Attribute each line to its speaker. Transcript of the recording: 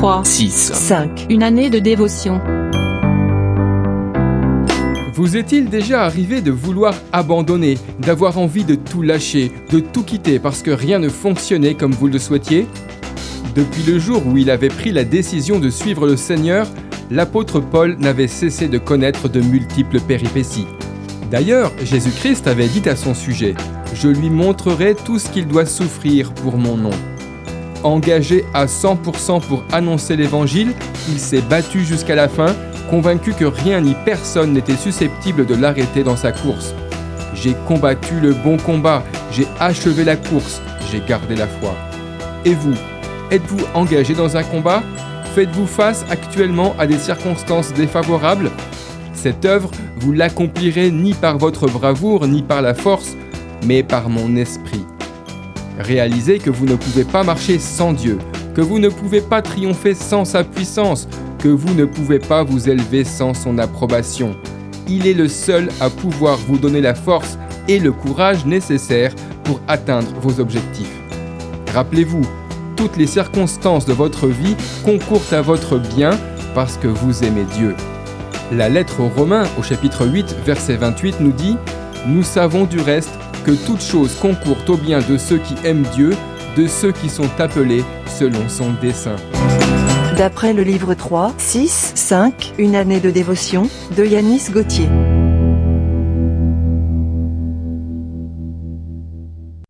Speaker 1: 3,
Speaker 2: 6.
Speaker 1: 5. Une année de dévotion.
Speaker 3: Vous est-il déjà arrivé de vouloir abandonner, d'avoir envie de tout lâcher, de tout quitter parce que rien ne fonctionnait comme vous le souhaitiez? Depuis le jour où il avait pris la décision de suivre le Seigneur, l'apôtre Paul n'avait cessé de connaître de multiples péripéties. D'ailleurs, Jésus-Christ avait dit à son sujet, Je lui montrerai tout ce qu'il doit souffrir pour mon nom. Engagé à 100% pour annoncer l'Évangile, il s'est battu jusqu'à la fin, convaincu que rien ni personne n'était susceptible de l'arrêter dans sa course. J'ai combattu le bon combat, j'ai achevé la course, j'ai gardé la foi. Et vous, êtes-vous engagé dans un combat? Faites-vous face actuellement à des circonstances défavorables? Cette œuvre, vous l'accomplirez ni par votre bravoure ni par la force, mais par mon esprit. Réalisez que vous ne pouvez pas marcher sans Dieu, que vous ne pouvez pas triompher sans sa puissance, que vous ne pouvez pas vous élever sans son approbation. Il est le seul à pouvoir vous donner la force et le courage nécessaires pour atteindre vos objectifs. Rappelez-vous, toutes les circonstances de votre vie concourent à votre bien parce que vous aimez Dieu. La lettre aux Romains au chapitre 8 verset 28 nous dit ⁇ Nous savons du reste que toutes choses concourent au bien de ceux qui aiment Dieu, de ceux qui sont appelés selon son dessein.
Speaker 1: D'après le livre 3, 6, 5, Une année de dévotion, de Yanis Gauthier.